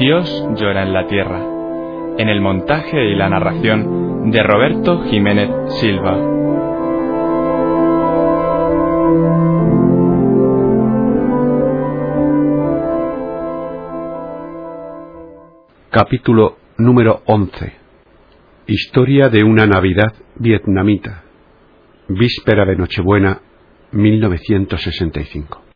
Dios llora en la tierra, en el montaje y la narración de Roberto Jiménez Silva. Capítulo número 11 Historia de una Navidad vietnamita. Víspera de Nochebuena, 1965.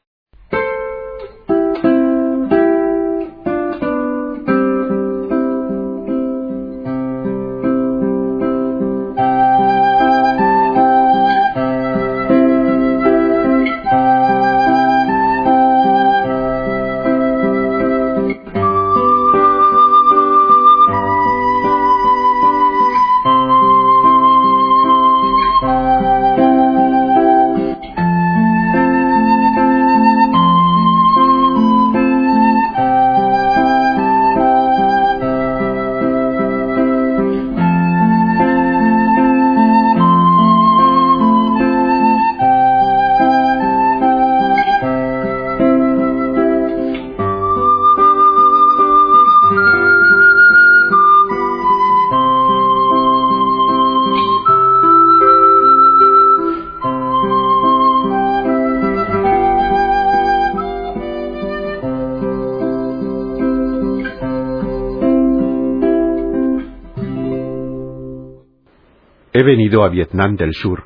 Venido a Vietnam del Sur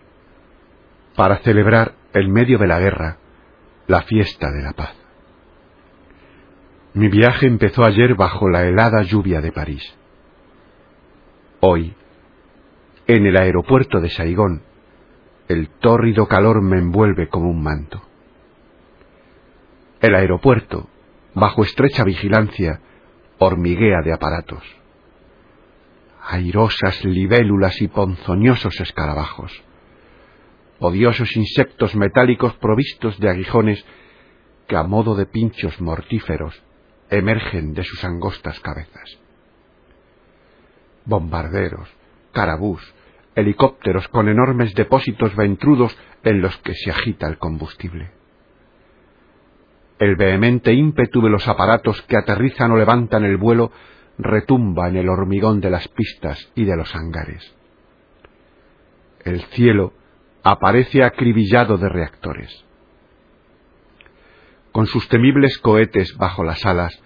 para celebrar, en medio de la guerra, la fiesta de la paz. Mi viaje empezó ayer bajo la helada lluvia de París. Hoy, en el aeropuerto de Saigón, el tórrido calor me envuelve como un manto. El aeropuerto, bajo estrecha vigilancia, hormiguea de aparatos airosas libélulas y ponzoñosos escarabajos, odiosos insectos metálicos provistos de aguijones que a modo de pinchos mortíferos emergen de sus angostas cabezas. Bombarderos, carabús, helicópteros con enormes depósitos ventrudos en los que se agita el combustible. El vehemente ímpetu de los aparatos que aterrizan o levantan el vuelo retumba en el hormigón de las pistas y de los hangares. El cielo aparece acribillado de reactores. Con sus temibles cohetes bajo las alas,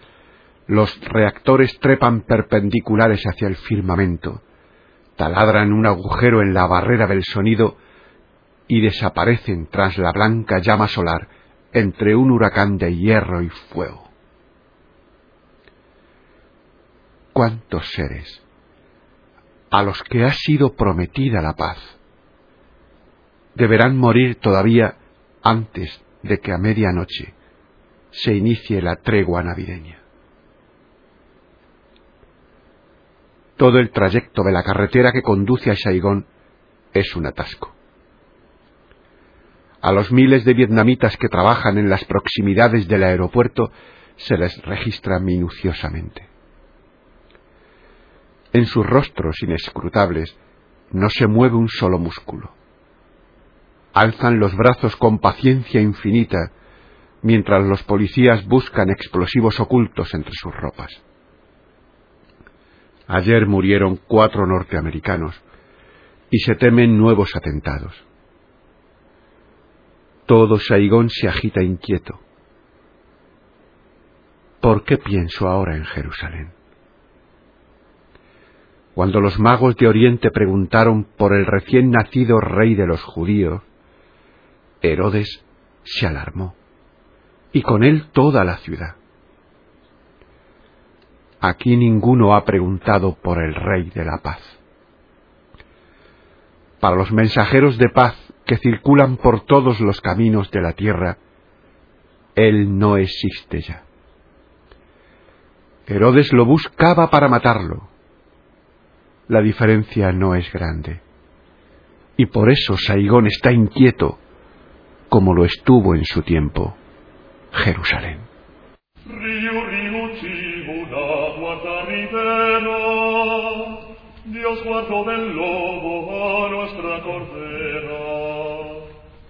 los reactores trepan perpendiculares hacia el firmamento, taladran un agujero en la barrera del sonido y desaparecen tras la blanca llama solar entre un huracán de hierro y fuego. Cuántos seres a los que ha sido prometida la paz deberán morir todavía antes de que a medianoche se inicie la tregua navideña. Todo el trayecto de la carretera que conduce a Saigón es un atasco. A los miles de vietnamitas que trabajan en las proximidades del aeropuerto se les registra minuciosamente. En sus rostros inescrutables no se mueve un solo músculo. Alzan los brazos con paciencia infinita mientras los policías buscan explosivos ocultos entre sus ropas. Ayer murieron cuatro norteamericanos y se temen nuevos atentados. Todo Saigón se agita inquieto. ¿Por qué pienso ahora en Jerusalén? Cuando los magos de Oriente preguntaron por el recién nacido rey de los judíos, Herodes se alarmó, y con él toda la ciudad. Aquí ninguno ha preguntado por el rey de la paz. Para los mensajeros de paz que circulan por todos los caminos de la tierra, Él no existe ya. Herodes lo buscaba para matarlo. La diferencia no es grande. Y por eso Saigón está inquieto, como lo estuvo en su tiempo Jerusalén. Dios guardó del lobo a nuestra cordera.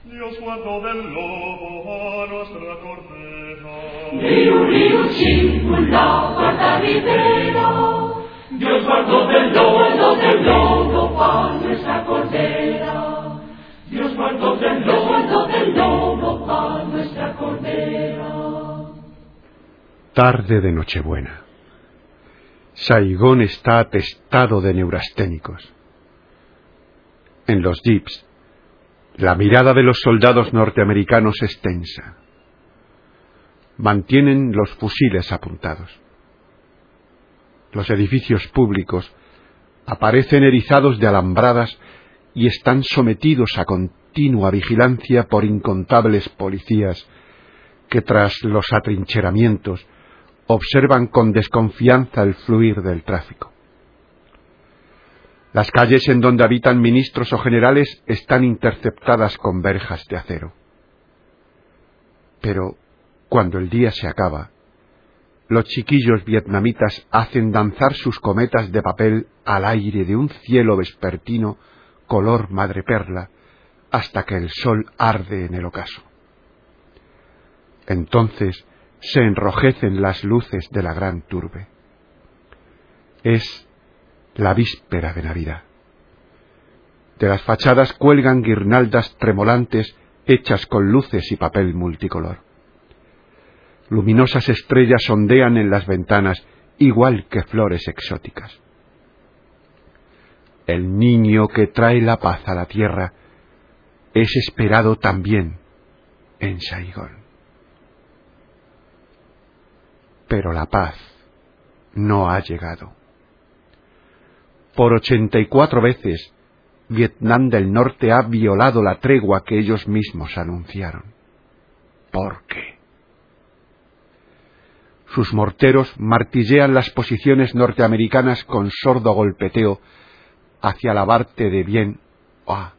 Dios guardó del lobo a nuestra cordera. Riu, riu, chingula, guarda ribera. Dios guardó del lobo, del lobo nuestra cordera. Dios guardó del lobo, del lobo nuestra cordera. Tarde de Nochebuena. Saigón está atestado de neurasténicos. En los jeeps, la mirada de los soldados norteamericanos es tensa. Mantienen los fusiles apuntados. Los edificios públicos aparecen erizados de alambradas y están sometidos a continua vigilancia por incontables policías que tras los atrincheramientos observan con desconfianza el fluir del tráfico. Las calles en donde habitan ministros o generales están interceptadas con verjas de acero. Pero cuando el día se acaba, los chiquillos vietnamitas hacen danzar sus cometas de papel al aire de un cielo vespertino color madreperla hasta que el sol arde en el ocaso. Entonces se enrojecen las luces de la gran turbe. Es la víspera de Navidad. De las fachadas cuelgan guirnaldas tremolantes hechas con luces y papel multicolor. Luminosas estrellas ondean en las ventanas igual que flores exóticas. El niño que trae la paz a la tierra es esperado también en Saigón. pero la paz no ha llegado. Por ochenta y cuatro veces, Vietnam del Norte ha violado la tregua que ellos mismos anunciaron. ¿Por qué? Sus morteros martillean las posiciones norteamericanas con sordo golpeteo hacia la parte de Bien ah,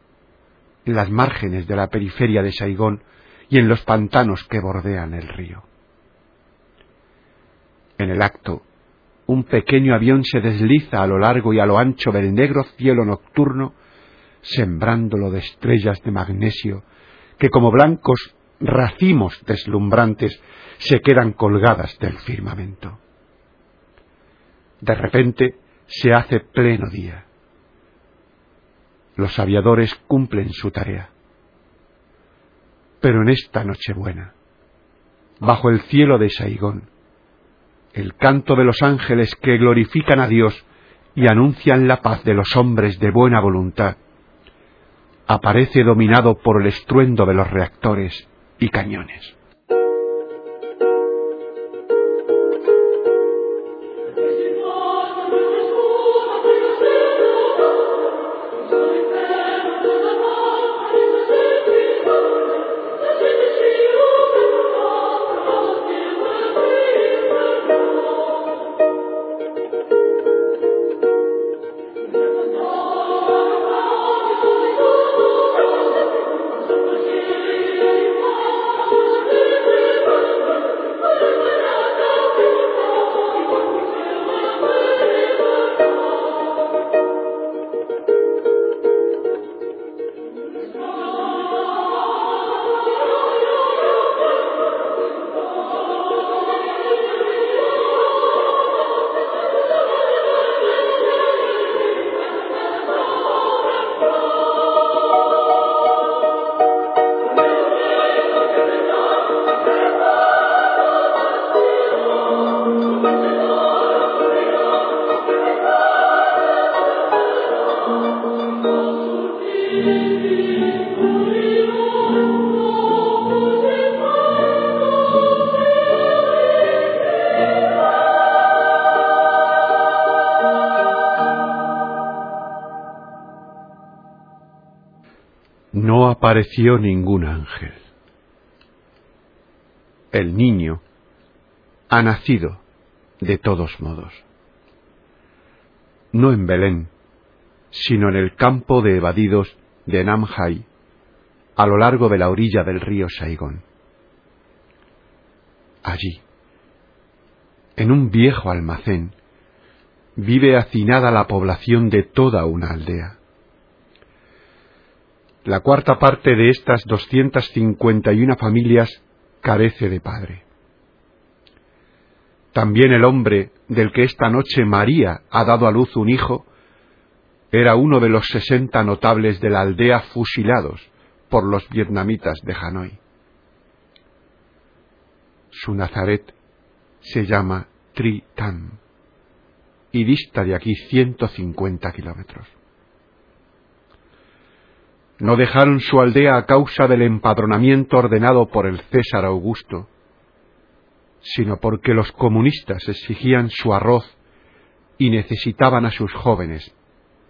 en las márgenes de la periferia de Saigón y en los pantanos que bordean el río. En el acto, un pequeño avión se desliza a lo largo y a lo ancho del negro cielo nocturno, sembrándolo de estrellas de magnesio que como blancos racimos deslumbrantes se quedan colgadas del firmamento. De repente se hace pleno día. Los aviadores cumplen su tarea. Pero en esta Nochebuena, bajo el cielo de Saigón, el canto de los ángeles que glorifican a Dios y anuncian la paz de los hombres de buena voluntad, aparece dominado por el estruendo de los reactores y cañones. Apareció ningún ángel. El niño ha nacido de todos modos. No en Belén, sino en el campo de evadidos de Namhai, a lo largo de la orilla del río Saigón. Allí, en un viejo almacén, vive hacinada la población de toda una aldea. La cuarta parte de estas 251 familias carece de padre. También el hombre del que esta noche María ha dado a luz un hijo era uno de los sesenta notables de la aldea fusilados por los vietnamitas de Hanoi. Su Nazaret se llama Tri y dista de aquí 150 kilómetros. No dejaron su aldea a causa del empadronamiento ordenado por el César Augusto, sino porque los comunistas exigían su arroz y necesitaban a sus jóvenes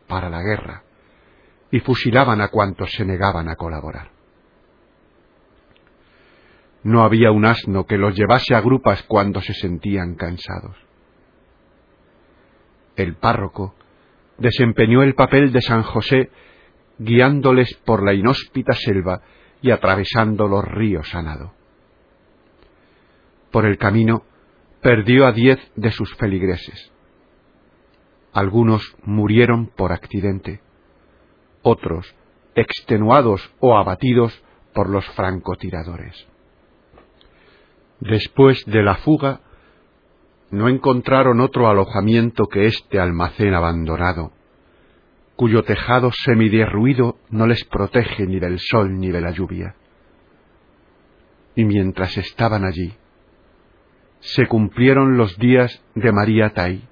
para la guerra y fusilaban a cuantos se negaban a colaborar. No había un asno que los llevase a grupas cuando se sentían cansados. El párroco desempeñó el papel de San José guiándoles por la inhóspita selva y atravesando los ríos a nado. Por el camino perdió a diez de sus feligreses. Algunos murieron por accidente, otros extenuados o abatidos por los francotiradores. Después de la fuga, no encontraron otro alojamiento que este almacén abandonado, cuyo tejado semiderruido no les protege ni del sol ni de la lluvia. Y mientras estaban allí, se cumplieron los días de María Tai,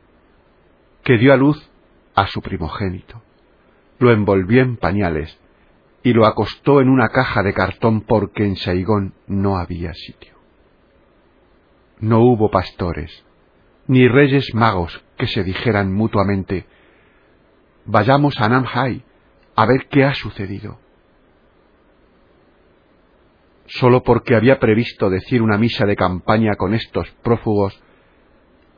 que dio a luz a su primogénito, lo envolvió en pañales y lo acostó en una caja de cartón porque en Saigón no había sitio. No hubo pastores, ni reyes magos que se dijeran mutuamente vayamos a Namhai a ver qué ha sucedido. Solo porque había previsto decir una misa de campaña con estos prófugos,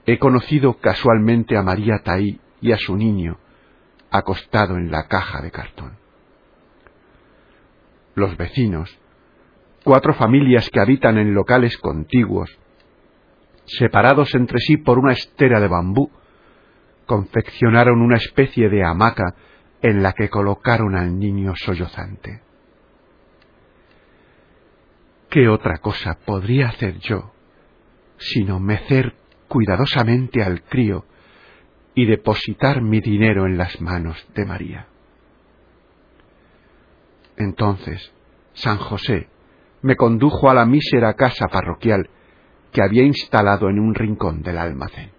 he conocido casualmente a María Taí y a su niño, acostado en la caja de cartón. Los vecinos, cuatro familias que habitan en locales contiguos, separados entre sí por una estera de bambú, confeccionaron una especie de hamaca en la que colocaron al niño sollozante. ¿Qué otra cosa podría hacer yo sino mecer cuidadosamente al crío y depositar mi dinero en las manos de María? Entonces, San José me condujo a la mísera casa parroquial que había instalado en un rincón del almacén.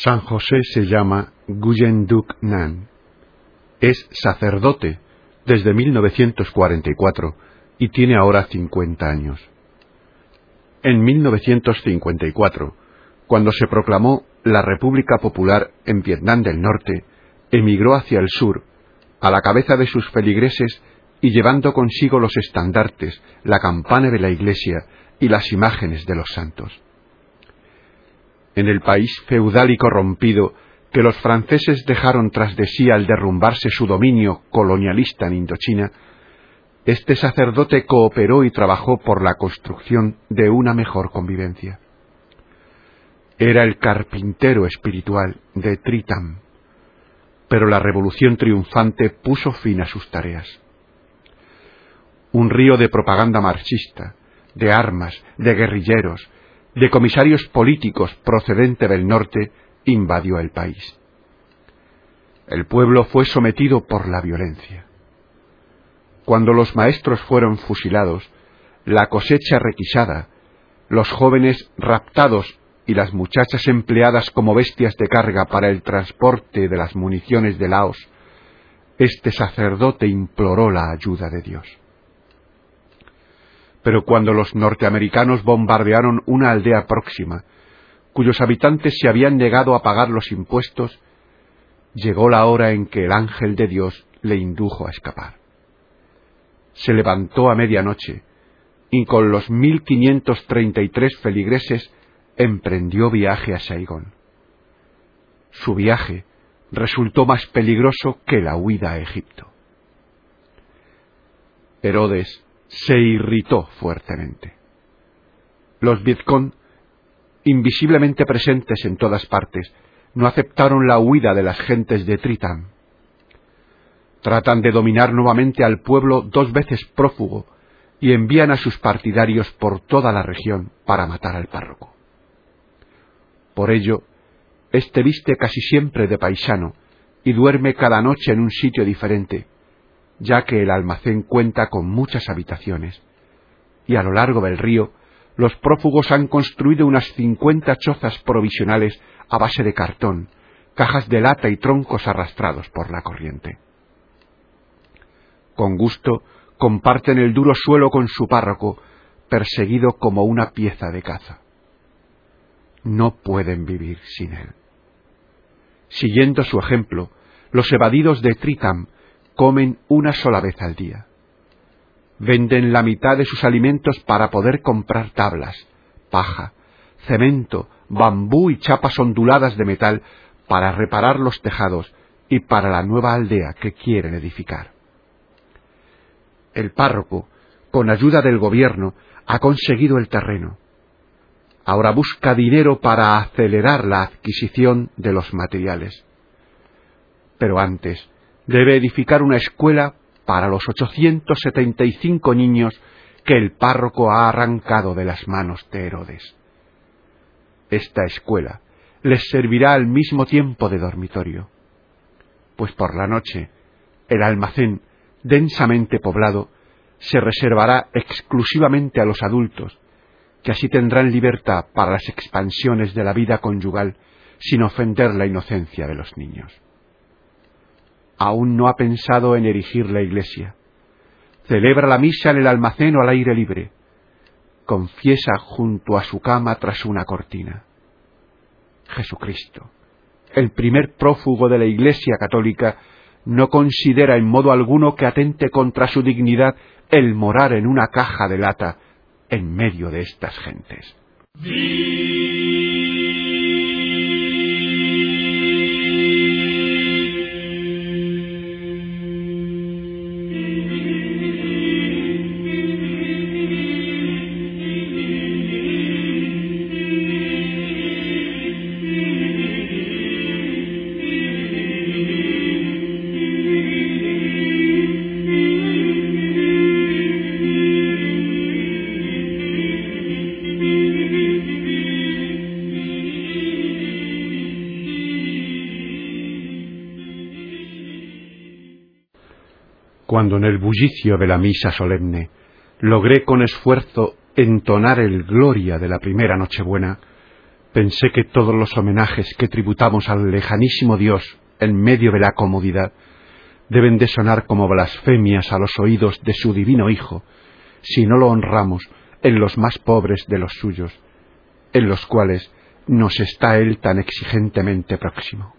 San José se llama Guyen Duk Nan. Es sacerdote desde 1944 y tiene ahora 50 años. En 1954, cuando se proclamó la República Popular en Vietnam del Norte, emigró hacia el sur, a la cabeza de sus feligreses y llevando consigo los estandartes, la campana de la iglesia y las imágenes de los santos. En el país feudal y corrompido que los franceses dejaron tras de sí al derrumbarse su dominio colonialista en Indochina, este sacerdote cooperó y trabajó por la construcción de una mejor convivencia. Era el carpintero espiritual de Tritam, pero la revolución triunfante puso fin a sus tareas. Un río de propaganda marxista, de armas, de guerrilleros, de comisarios políticos procedente del norte invadió el país. El pueblo fue sometido por la violencia. Cuando los maestros fueron fusilados, la cosecha requisada, los jóvenes raptados y las muchachas empleadas como bestias de carga para el transporte de las municiones de Laos, este sacerdote imploró la ayuda de Dios. Pero cuando los norteamericanos bombardearon una aldea próxima, cuyos habitantes se habían negado a pagar los impuestos, llegó la hora en que el ángel de Dios le indujo a escapar. Se levantó a medianoche y con los mil quinientos treinta y tres feligreses emprendió viaje a Saigón. Su viaje resultó más peligroso que la huida a Egipto. Herodes se irritó fuertemente. Los Vizcón, invisiblemente presentes en todas partes, no aceptaron la huida de las gentes de Tritán. Tratan de dominar nuevamente al pueblo dos veces prófugo y envían a sus partidarios por toda la región para matar al párroco. Por ello, éste viste casi siempre de paisano y duerme cada noche en un sitio diferente, ya que el almacén cuenta con muchas habitaciones, y a lo largo del río los prófugos han construido unas cincuenta chozas provisionales a base de cartón, cajas de lata y troncos arrastrados por la corriente. Con gusto comparten el duro suelo con su párroco, perseguido como una pieza de caza. No pueden vivir sin él. Siguiendo su ejemplo, los evadidos de Tritam comen una sola vez al día. Venden la mitad de sus alimentos para poder comprar tablas, paja, cemento, bambú y chapas onduladas de metal para reparar los tejados y para la nueva aldea que quieren edificar. El párroco, con ayuda del gobierno, ha conseguido el terreno. Ahora busca dinero para acelerar la adquisición de los materiales. Pero antes debe edificar una escuela para los 875 niños que el párroco ha arrancado de las manos de Herodes. Esta escuela les servirá al mismo tiempo de dormitorio, pues por la noche el almacén densamente poblado se reservará exclusivamente a los adultos, que así tendrán libertad para las expansiones de la vida conyugal sin ofender la inocencia de los niños. Aún no ha pensado en erigir la iglesia. Celebra la misa en el almacén o al aire libre confiesa junto a su cama tras una cortina. Jesucristo, el primer prófugo de la Iglesia católica, no considera en modo alguno que atente contra su dignidad el morar en una caja de lata en medio de estas gentes. Cuando en el bullicio de la misa solemne logré con esfuerzo entonar el gloria de la primera Nochebuena, pensé que todos los homenajes que tributamos al lejanísimo Dios en medio de la comodidad deben de sonar como blasfemias a los oídos de su divino Hijo, si no lo honramos en los más pobres de los suyos, en los cuales nos está Él tan exigentemente próximo.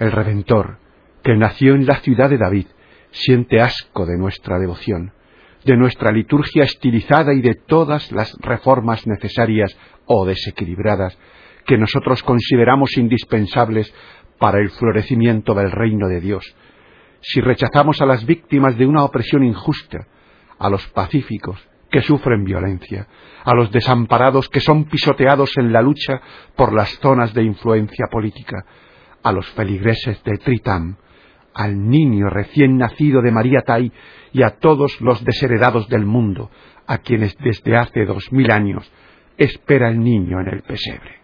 El Redentor, que nació en la ciudad de David, siente asco de nuestra devoción, de nuestra liturgia estilizada y de todas las reformas necesarias o desequilibradas que nosotros consideramos indispensables para el florecimiento del reino de Dios, si rechazamos a las víctimas de una opresión injusta, a los pacíficos que sufren violencia, a los desamparados que son pisoteados en la lucha por las zonas de influencia política, a los feligreses de Tritam, al niño recién nacido de María Tai y a todos los desheredados del mundo, a quienes desde hace dos mil años espera el niño en el pesebre.